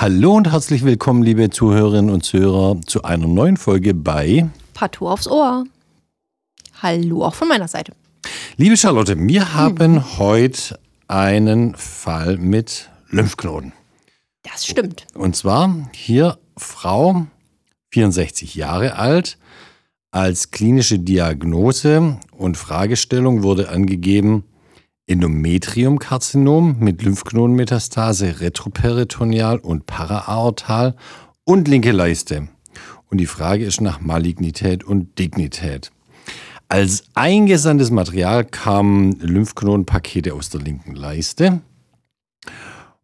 Hallo und herzlich willkommen, liebe Zuhörerinnen und Zuhörer, zu einer neuen Folge bei Partout aufs Ohr. Hallo auch von meiner Seite. Liebe Charlotte, wir haben hm. heute einen Fall mit Lymphknoten. Das stimmt. Und zwar hier Frau, 64 Jahre alt, als klinische Diagnose und Fragestellung wurde angegeben Endometriumkarzinom mit Lymphknotenmetastase retroperitoneal und paraaortal und linke Leiste. Und die Frage ist nach Malignität und Dignität. Als eingesandtes Material kamen Lymphknotenpakete aus der linken Leiste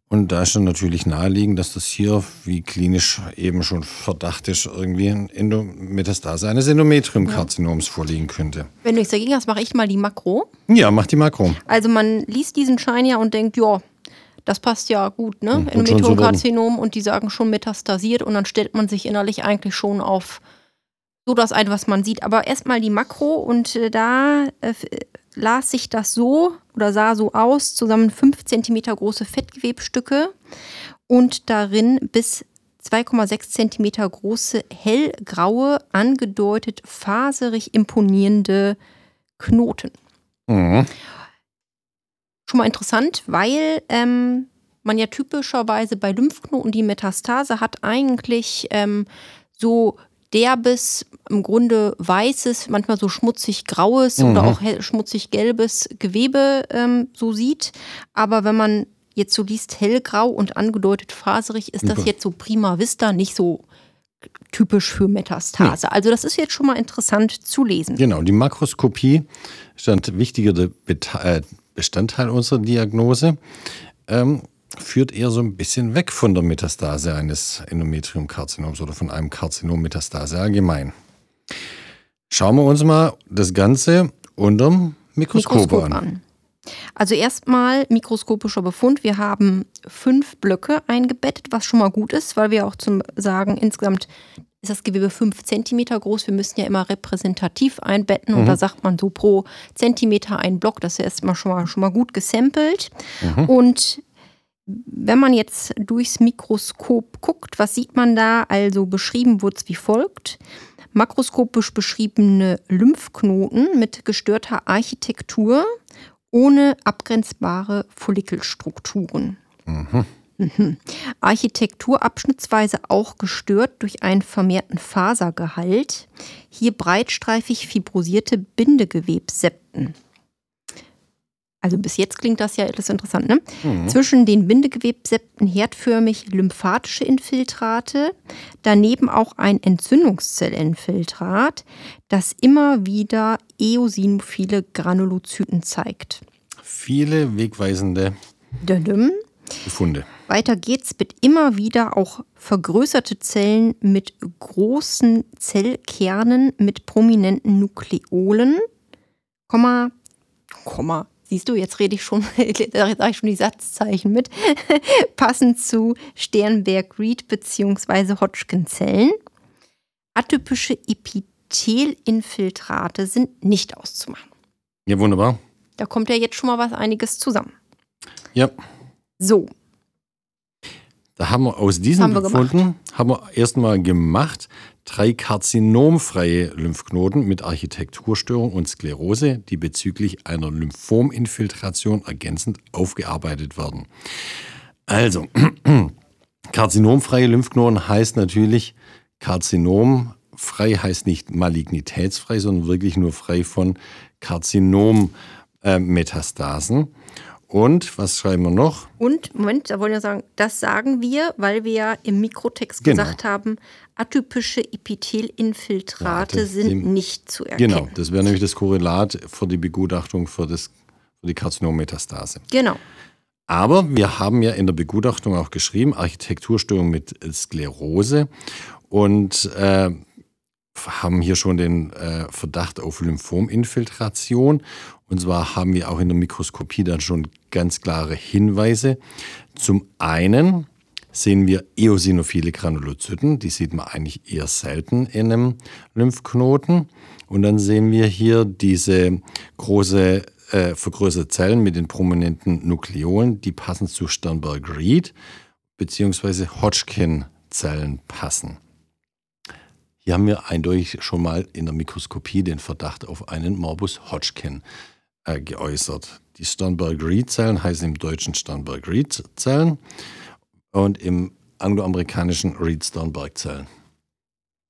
und da ist dann natürlich naheliegend, dass das hier, wie klinisch eben schon Verdacht ist, irgendwie ein Endometastase eines Endometriumkarzinoms ja. vorliegen könnte. Wenn du nichts dagegen hast, mache ich mal die Makro. Ja, mach die Makro. Also man liest diesen Schein ja und denkt, ja, das passt ja gut, ne? Hm, Endometriumkarzinom so und die sagen schon metastasiert und dann stellt man sich innerlich eigentlich schon auf so das ein, was man sieht. Aber erstmal die Makro und äh, da äh, las sich das so oder sah so aus, zusammen 5 cm große Fettgewebstücke und darin bis 2,6 cm große hellgraue, angedeutet faserig imponierende Knoten. Mhm. Schon mal interessant, weil ähm, man ja typischerweise bei Lymphknoten die Metastase hat eigentlich ähm, so derbes, im Grunde weißes, manchmal so schmutzig graues mhm. oder auch schmutzig gelbes Gewebe ähm, so sieht. Aber wenn man jetzt so liest hellgrau und angedeutet faserig, ist das jetzt so prima vista nicht so typisch für Metastase. Nee. Also das ist jetzt schon mal interessant zu lesen. Genau, die Makroskopie ist ein wichtiger äh, Bestandteil unserer Diagnose. Ähm, führt eher so ein bisschen weg von der Metastase eines Endometriumkarzinoms oder von einem Karzinommetastase allgemein. Schauen wir uns mal das Ganze unterm Mikroskop, Mikroskop an. an. Also erstmal mikroskopischer Befund. Wir haben fünf Blöcke eingebettet, was schon mal gut ist, weil wir auch zum Sagen, insgesamt ist das Gewebe fünf Zentimeter groß. Wir müssen ja immer repräsentativ einbetten und mhm. da sagt man so pro Zentimeter ein Block. Das ist erstmal schon mal, schon mal gut gesampelt. Mhm. Und wenn man jetzt durchs Mikroskop guckt, was sieht man da? Also beschrieben wurde es wie folgt. Makroskopisch beschriebene Lymphknoten mit gestörter Architektur ohne abgrenzbare Follikelstrukturen. Mhm. Mhm. Architektur abschnittsweise auch gestört durch einen vermehrten Fasergehalt. Hier breitstreifig fibrosierte Bindegewebssepten. Also bis jetzt klingt das ja etwas interessant, ne? Mhm. Zwischen den Bindegewebssepten herdförmig lymphatische Infiltrate, daneben auch ein Entzündungszellinfiltrat, das immer wieder eosinophile Granulozyten zeigt. Viele wegweisende Dödüm. Befunde. Weiter geht's mit immer wieder auch vergrößerte Zellen mit großen Zellkernen mit prominenten Nukleolen, Komma, Komma, Siehst du, jetzt rede ich schon, sage ich schon die Satzzeichen mit, passend zu Sternberg-Reed bzw. Hodgkin-Zellen. Atypische Epithelinfiltrate sind nicht auszumachen. Ja, wunderbar. Da kommt ja jetzt schon mal was einiges zusammen. Ja. So. Da haben wir aus diesen haben Befunden, haben wir erstmal gemacht, drei karzinomfreie Lymphknoten mit Architekturstörung und Sklerose, die bezüglich einer Lymphominfiltration ergänzend aufgearbeitet werden. Also, karzinomfreie Lymphknoten heißt natürlich, Karzinomfrei heißt nicht malignitätsfrei, sondern wirklich nur frei von Karzinom-Metastasen. Äh, und was schreiben wir noch? Und, Moment, da wollen wir sagen, das sagen wir, weil wir ja im Mikrotext genau. gesagt haben, atypische Epithelinfiltrate sind nicht zu erkennen. Genau, das wäre nämlich das Korrelat für die Begutachtung für das für die Karzinommetastase. Genau. Aber wir haben ja in der Begutachtung auch geschrieben, Architekturstörung mit Sklerose und äh, haben hier schon den äh, Verdacht auf Lymphominfiltration. Und zwar haben wir auch in der Mikroskopie dann schon ganz klare Hinweise. Zum einen sehen wir eosinophile Granulozyten, die sieht man eigentlich eher selten in einem Lymphknoten. Und dann sehen wir hier diese große äh, vergrößerte Zellen mit den prominenten Nukleolen, die passen zu Sternberg-Reed bzw. Hodgkin-Zellen passen. Hier haben wir eindeutig schon mal in der Mikroskopie den Verdacht auf einen Morbus Hodgkin äh, geäußert. Die Sternberg-Reed-Zellen heißen im Deutschen Sternberg-Reed-Zellen und im angloamerikanischen Reed-Sternberg-Zellen.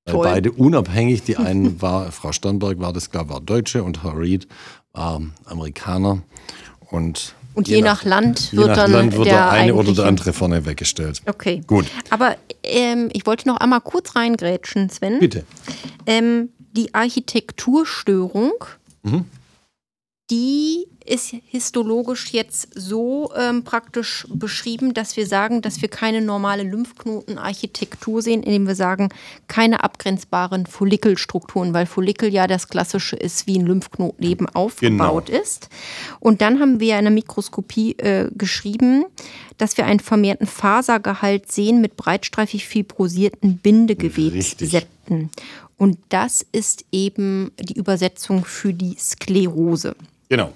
Weil beide unabhängig, die einen war, Frau Sternberg war das klar, war Deutsche und Herr Reed war Amerikaner. Und und je, je nach, nach, Land wird nach dann Land wird der, der eine oder der andere vorne weggestellt. Okay. Gut. Aber ähm, ich wollte noch einmal kurz reingrätschen, Sven. Bitte. Ähm, die Architekturstörung, mhm. Die ist histologisch jetzt so ähm, praktisch beschrieben, dass wir sagen, dass wir keine normale Lymphknotenarchitektur sehen, indem wir sagen, keine abgrenzbaren Follikelstrukturen, weil Follikel ja das Klassische ist, wie ein Lymphknoten eben aufgebaut genau. ist. Und dann haben wir in der Mikroskopie äh, geschrieben, dass wir einen vermehrten Fasergehalt sehen mit breitstreifig fibrosierten Bindegewebssepten. Und das ist eben die Übersetzung für die Sklerose. Genau.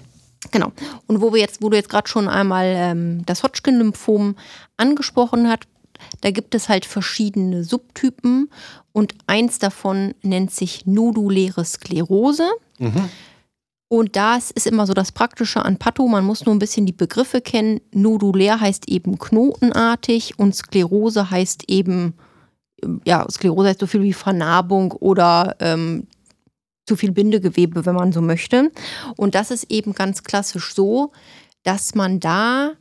Genau. Und wo wir jetzt, wo du jetzt gerade schon einmal ähm, das Hodgkin-Lymphom angesprochen hast, da gibt es halt verschiedene Subtypen und eins davon nennt sich noduläre Sklerose. Mhm. Und das ist immer so das Praktische an Patho. Man muss nur ein bisschen die Begriffe kennen. Nodulär heißt eben knotenartig und Sklerose heißt eben, ja, Sklerose heißt so viel wie Vernarbung oder ähm, zu viel Bindegewebe, wenn man so möchte. Und das ist eben ganz klassisch so, dass man da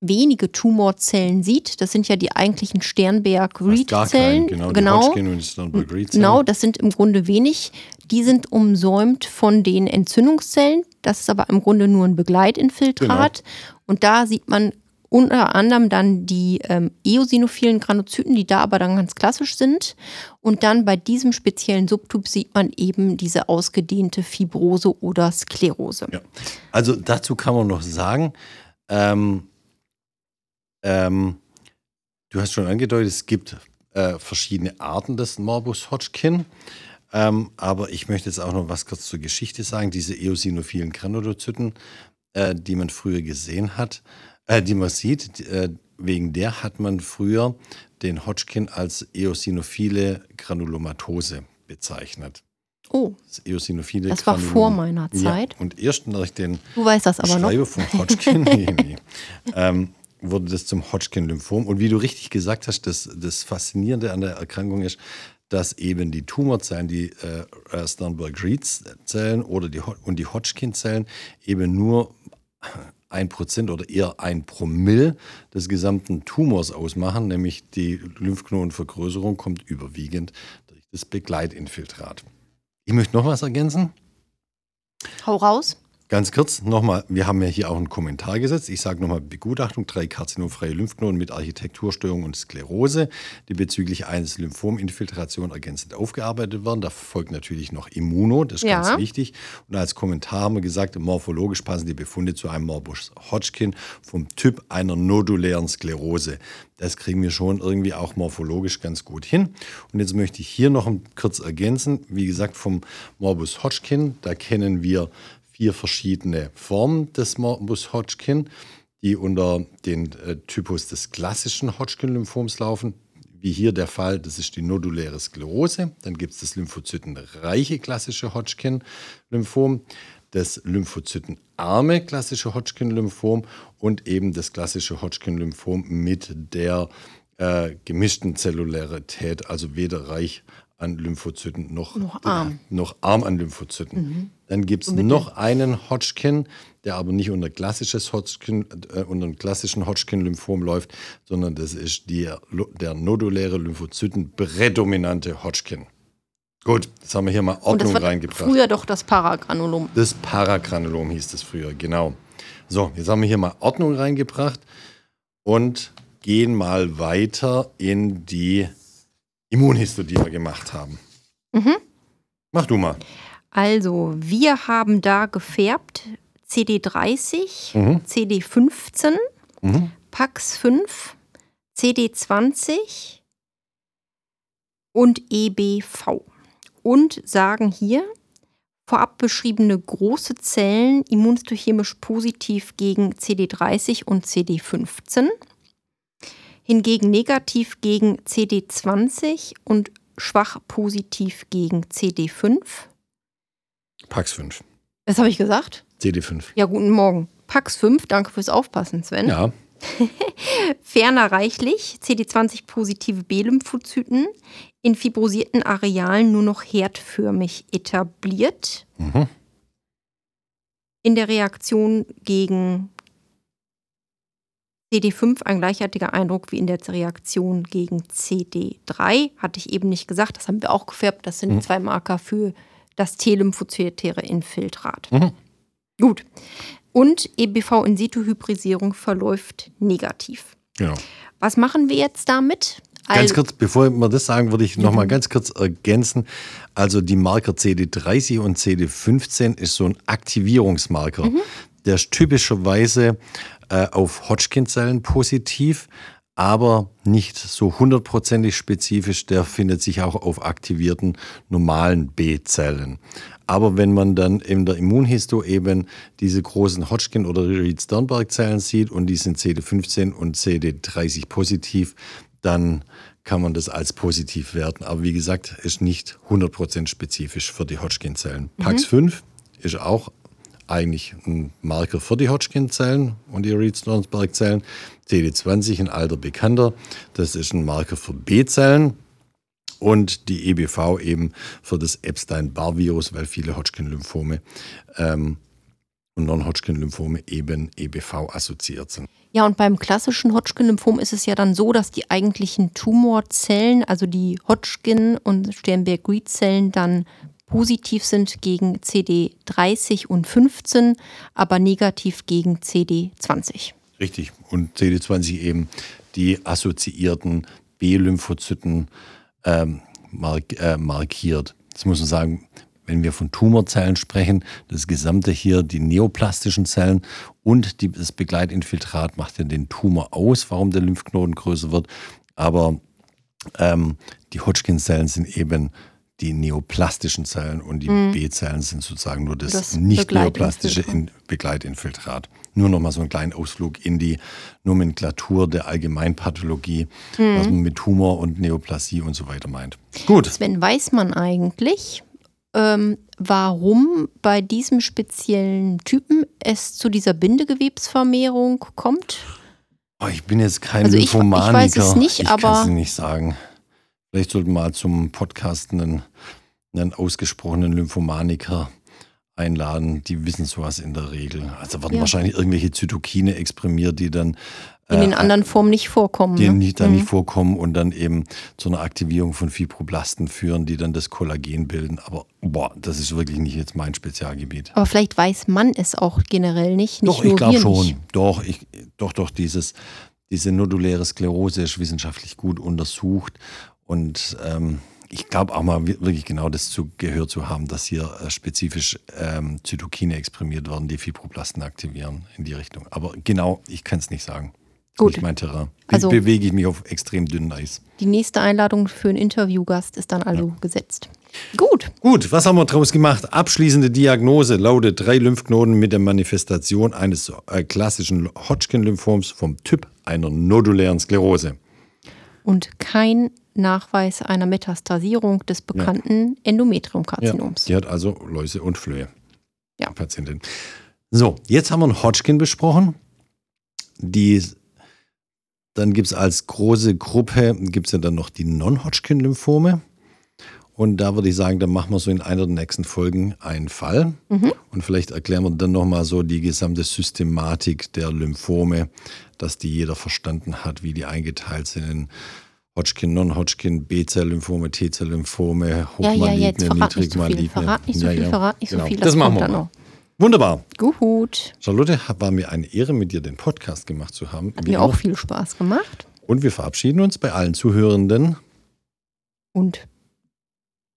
wenige Tumorzellen sieht. Das sind ja die eigentlichen Sternberg-Reed-Zellen. Genau, genau. genau, das sind im Grunde wenig. Die sind umsäumt von den Entzündungszellen. Das ist aber im Grunde nur ein Begleitinfiltrat. Genau. Und da sieht man unter anderem dann die ähm, eosinophilen Granuzyten, die da aber dann ganz klassisch sind. Und dann bei diesem speziellen Subtyp sieht man eben diese ausgedehnte Fibrose oder Sklerose. Ja. Also dazu kann man noch sagen, ähm, ähm, du hast schon angedeutet, es gibt äh, verschiedene Arten des Morbus Hodgkin. Ähm, aber ich möchte jetzt auch noch was kurz zur Geschichte sagen. Diese eosinophilen Granulozyten, äh, die man früher gesehen hat, äh, die man sieht, äh, wegen der hat man früher den Hodgkin als eosinophile Granulomatose bezeichnet. Oh, das eosinophile das war vor meiner Zeit. Ja, und erst nach den du weißt das aber Schreiber noch. von Hodgkin nee, nee, ähm, wurde das zum Hodgkin-Lymphom. Und wie du richtig gesagt hast, das, das Faszinierende an der Erkrankung ist, dass eben die Tumorzellen, die äh, Sternberg-Reed-Zellen oder die, und die Hodgkin-Zellen eben nur ein Prozent oder eher ein Promille des gesamten Tumors ausmachen, nämlich die Lymphknotenvergrößerung kommt überwiegend durch das Begleitinfiltrat. Ich möchte noch was ergänzen. Hau raus. Ganz kurz nochmal, wir haben ja hier auch einen Kommentar gesetzt. Ich sage nochmal Begutachtung, drei karzinomfreie Lymphknoten mit Architekturstörung und Sklerose, die bezüglich eines Lymphominfiltration ergänzend aufgearbeitet werden. Da folgt natürlich noch Immuno, das ist ja. ganz wichtig. Und als Kommentar haben wir gesagt, morphologisch passen die Befunde zu einem Morbus Hodgkin vom Typ einer nodulären Sklerose. Das kriegen wir schon irgendwie auch morphologisch ganz gut hin. Und jetzt möchte ich hier noch kurz ergänzen. Wie gesagt, vom Morbus Hodgkin, da kennen wir vier verschiedene Formen des Morbus Hodgkin, die unter den äh, Typus des klassischen Hodgkin-Lymphoms laufen. Wie hier der Fall, das ist die noduläre Sklerose. Dann gibt es das lymphozytenreiche klassische Hodgkin-Lymphom, das lymphozytenarme klassische Hodgkin-Lymphom und eben das klassische Hodgkin-Lymphom mit der äh, gemischten Zellularität, also weder reich an Lymphozyten noch, noch arm. noch arm an Lymphozyten. Mhm. Dann gibt es noch einen Hodgkin, der aber nicht unter, klassisches Hodgkin, äh, unter einem klassischen Hodgkin-Lymphom läuft, sondern das ist die, der noduläre Lymphozyten prädominante Hodgkin. Gut, jetzt haben wir hier mal Ordnung war reingebracht. früher doch das Paragranulum. Das Paragranulom hieß das früher, genau. So, jetzt haben wir hier mal Ordnung reingebracht und gehen mal weiter in die Immunhisto, die wir gemacht haben. Mhm. Mach du mal. Also, wir haben da gefärbt CD30, Mhm. CD15, Mhm. Pax 5, CD20 und EBV. Und sagen hier, vorab beschriebene große Zellen immunhistochemisch positiv gegen CD30 und CD15, hingegen negativ gegen CD20 und schwach positiv gegen CD5. Pax 5. Was habe ich gesagt? CD5. Ja, guten Morgen. Pax 5, danke fürs Aufpassen, Sven. Ja. Ferner reichlich CD20-positive B-Lymphozyten in fibrosierten Arealen nur noch herdförmig etabliert. Mhm. In der Reaktion gegen CD5 ein gleichartiger Eindruck wie in der Reaktion gegen CD3. Hatte ich eben nicht gesagt, das haben wir auch gefärbt. Das sind Mhm. zwei Marker für das T-lymphozytäre Infiltrat. Mhm. Gut. Und EBV-In-situ-Hybrisierung verläuft negativ. Genau. Was machen wir jetzt damit? Ganz Also- kurz, bevor wir das sagen, würde ich noch mal ganz kurz ergänzen. Also die Marker CD30 und CD15 ist so ein Aktivierungsmarker. Der ist typischerweise äh, auf Hodgkin-Zellen positiv, aber nicht so hundertprozentig spezifisch. Der findet sich auch auf aktivierten normalen B-Zellen. Aber wenn man dann in der Immunhisto eben diese großen Hodgkin- oder Reed-Sternberg-Zellen sieht und die sind CD15 und CD30 positiv, dann kann man das als positiv werten. Aber wie gesagt, ist nicht 100% spezifisch für die Hodgkin-Zellen. PAX5 ist auch eigentlich ein Marker für die Hodgkin-Zellen und die Reed-Sternberg-Zellen. CD20 ein alter Bekannter, das ist ein Marker für B-Zellen. Und die EBV eben für das Epstein-Barr-Virus, weil viele Hodgkin-Lymphome ähm, und Non-Hodgkin-Lymphome eben EBV assoziiert sind. Ja, und beim klassischen Hodgkin-Lymphom ist es ja dann so, dass die eigentlichen Tumorzellen, also die Hodgkin- und Sternberg-Reed-Zellen, dann positiv sind gegen CD30 und 15, aber negativ gegen CD20. Richtig. Und CD20 eben die assoziierten B-Lymphozyten ähm, mark äh, markiert. Jetzt muss man sagen, wenn wir von Tumorzellen sprechen, das gesamte hier, die neoplastischen Zellen und die, das Begleitinfiltrat macht ja den Tumor aus, warum der Lymphknoten größer wird. Aber ähm, die Hodgkin-Zellen sind eben die neoplastischen Zellen und die B-Zellen sind sozusagen nur das, Das nicht neoplastische Begleitinfiltrat. in Begleitinfiltrat. Nur noch mal so einen kleinen Ausflug in die Nomenklatur der Allgemeinpathologie, was man mit Tumor und Neoplasie und so weiter meint. Gut. Sven, weiß man eigentlich, ähm, warum bei diesem speziellen Typen es zu dieser Bindegewebsvermehrung kommt? Oh, ich bin jetzt kein Also ich- ich weiß es nicht, ich aber- kann es nicht sagen. Vielleicht sollten wir mal zum Podcast einen, einen ausgesprochenen Lymphomaniker einladen. Die wissen sowas in der Regel. Also werden Ja. wahrscheinlich irgendwelche Zytokine exprimiert, die dann in den äh, anderen Formen nicht vorkommen. die ne? nicht, dann Mhm. nicht vorkommen und dann eben zu einer Aktivierung von Fibroblasten führen, die dann das Kollagen bilden. Aber boah, das ist wirklich nicht jetzt mein Spezialgebiet. Aber vielleicht weiß man es auch generell nicht. nicht doch, ich glaube schon. Nicht. Doch, ich, doch, doch, dieses, diese noduläre Sklerose ist wissenschaftlich gut untersucht. Und ähm, ich glaube auch mal wi- wirklich genau das zu, gehört zu haben, dass hier äh, spezifisch ähm, Zytokine exprimiert werden, die Fibroblasten aktivieren in die Richtung. Aber genau, ich kann es nicht sagen. Gut. Nicht mein Terrain. Be Also- bewege ich mich auf extrem dünnem Eis. Die nächste Einladung für einen Interviewgast ist dann also gesetzt. Gut. Gut, was haben wir daraus gemacht? Abschließende Diagnose lautet drei Lymphknoten mit der Manifestation eines äh, klassischen Hodgkin-Lymphoms vom Typ einer nodulären Sklerose. Und kein Nachweis einer Metastasierung des bekannten Endometriumkarzinoms. Die hat also Läuse und Flöhe. Ja. Patientin. So, jetzt haben wir einen Hodgkin besprochen. Die, dann gibt es als große Gruppe, gibt es ja dann noch die Non-Hodgkin-Lymphome. Und da würde ich sagen, dann machen wir so in einer der nächsten Folgen einen Fall. Und vielleicht erklären wir dann nochmal so die gesamte Systematik der Lymphome, dass die jeder verstanden hat, wie die eingeteilt sind in Hodgkin, Non-Hodgkin, B-Zell-Lymphome, T-Zell-Lymphome, Ja, ja, hochmaligne, jetzt verrat nicht so viel. niedrigmaligne. Verrat nicht so Ja, viel, ja. verrat nicht so Genau. viel. Das, machen wir noch. Wunderbar. Gut. Charlotte, war mir eine Ehre, mit dir den Podcast gemacht zu haben. Hat Wie mir auch viel Spaß gemacht. Und wir verabschieden uns bei allen Zuhörenden Und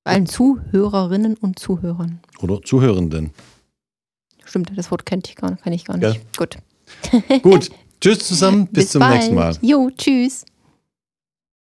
bei allen Zuhörerinnen und Zuhörern. oder Zuhörenden. Stimmt, das Wort kennt ich gar, kann ich gar nicht. Ja. Gut. Gut, tschüss zusammen, bis, zum bald. nächsten Mal. Jo, tschüss.